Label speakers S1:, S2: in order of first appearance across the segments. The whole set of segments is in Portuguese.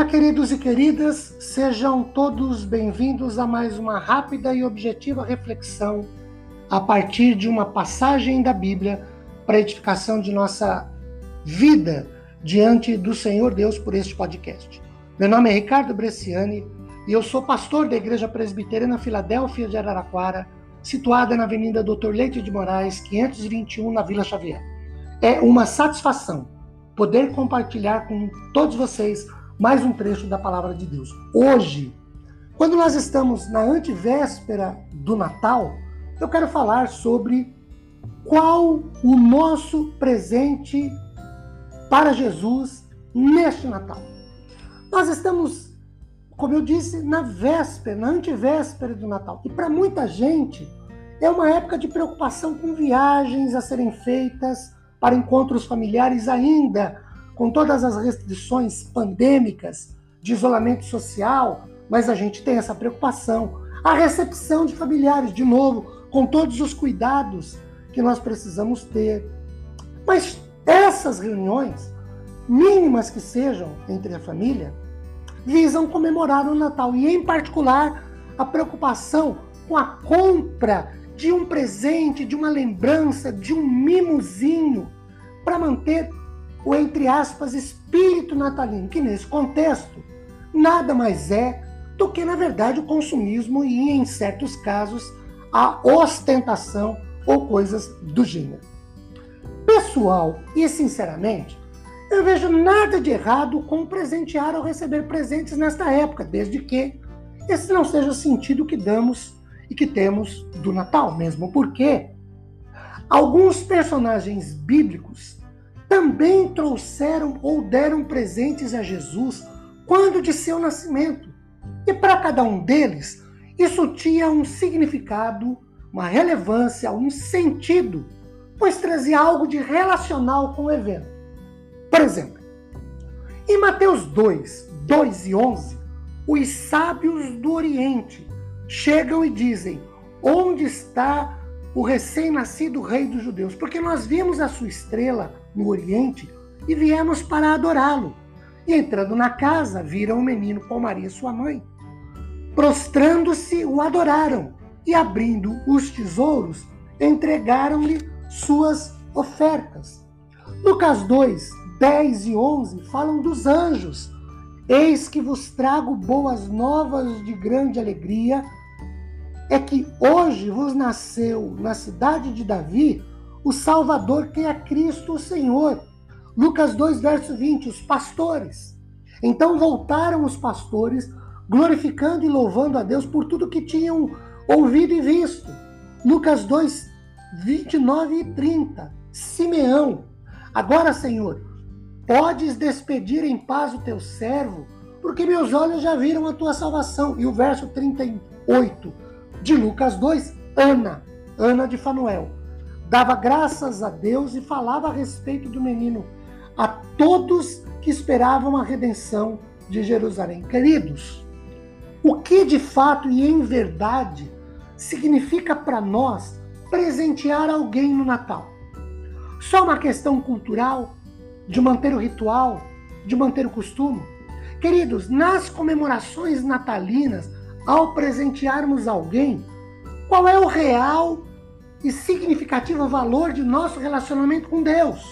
S1: Olá, queridos e queridas, sejam todos bem-vindos a mais uma rápida e objetiva reflexão a partir de uma passagem da Bíblia para edificação de nossa vida diante do Senhor Deus por este podcast. Meu nome é Ricardo Bresciani e eu sou pastor da Igreja Presbiteriana Filadélfia de Araraquara, situada na Avenida Doutor Leite de Moraes, 521, na Vila Xavier. É uma satisfação poder compartilhar com todos vocês mais um trecho da palavra de Deus. Hoje, quando nós estamos na antivéspera do Natal, eu quero falar sobre qual o nosso presente para Jesus neste Natal. Nós estamos como eu disse, na véspera, na antivéspera do Natal. E para muita gente é uma época de preocupação com viagens a serem feitas para encontros familiares ainda com todas as restrições pandêmicas de isolamento social, mas a gente tem essa preocupação. A recepção de familiares, de novo, com todos os cuidados que nós precisamos ter. Mas essas reuniões, mínimas que sejam entre a família, visam comemorar o Natal e, em particular, a preocupação com a compra de um presente, de uma lembrança, de um mimozinho para manter o entre aspas espírito natalino, que nesse contexto nada mais é do que na verdade o consumismo e em certos casos a ostentação ou coisas do gênero. Pessoal e sinceramente, eu vejo nada de errado com presentear ou receber presentes nesta época, desde que esse não seja o sentido que damos e que temos do Natal, mesmo porque alguns personagens bíblicos também trouxeram ou deram presentes a Jesus quando de seu nascimento. E para cada um deles, isso tinha um significado, uma relevância, um sentido, pois trazia algo de relacional com o evento. Por exemplo, em Mateus 2, 2 e 11, os sábios do Oriente chegam e dizem: Onde está o recém-nascido rei dos judeus? Porque nós vimos a sua estrela no Oriente e viemos para adorá-lo. E entrando na casa, viram o menino com Maria, sua mãe. Prostrando-se, o adoraram e, abrindo os tesouros, entregaram-lhe suas ofertas. Lucas 2, 10 e 11 falam dos anjos. Eis que vos trago boas novas de grande alegria, é que hoje vos nasceu na cidade de Davi o Salvador, que é Cristo o Senhor. Lucas 2, verso 20, os pastores. Então voltaram os pastores, glorificando e louvando a Deus por tudo que tinham ouvido e visto. Lucas 2, 29 e 30. Simeão. Agora, Senhor, Podes despedir em paz o teu servo, porque meus olhos já viram a tua salvação. E o verso 38 de Lucas 2, Ana, Ana de Fanuel, dava graças a Deus e falava a respeito do menino a todos que esperavam a redenção de Jerusalém. Queridos, o que de fato e em verdade significa para nós presentear alguém no Natal? Só uma questão cultural? de manter o ritual, de manter o costume. Queridos, nas comemorações natalinas, ao presentearmos alguém, qual é o real e significativo valor de nosso relacionamento com Deus?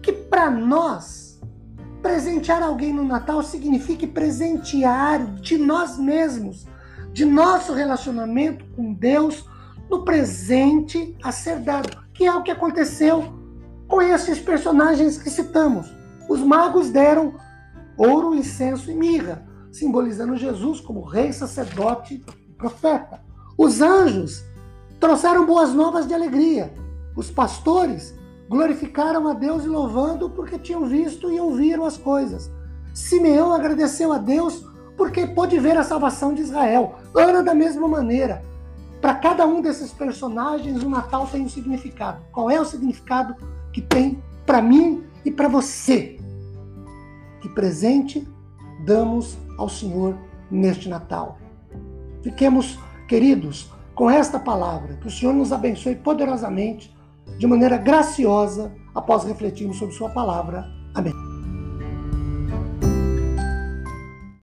S1: Que para nós, presentear alguém no Natal signifique presentear de nós mesmos, de nosso relacionamento com Deus no presente a ser dado, que é o que aconteceu com esses personagens que citamos. Os magos deram ouro, incenso e mirra, simbolizando Jesus como rei, sacerdote e profeta. Os anjos trouxeram boas novas de alegria. Os pastores glorificaram a Deus e louvando porque tinham visto e ouviram as coisas. Simeão agradeceu a Deus porque pôde ver a salvação de Israel. Ana, da mesma maneira. Para cada um desses personagens, o Natal tem um significado. Qual é o significado que tem para mim e para você. Que presente damos ao Senhor neste Natal. Fiquemos, queridos, com esta palavra. Que o Senhor nos abençoe poderosamente, de maneira graciosa, após refletirmos sobre Sua palavra. Amém.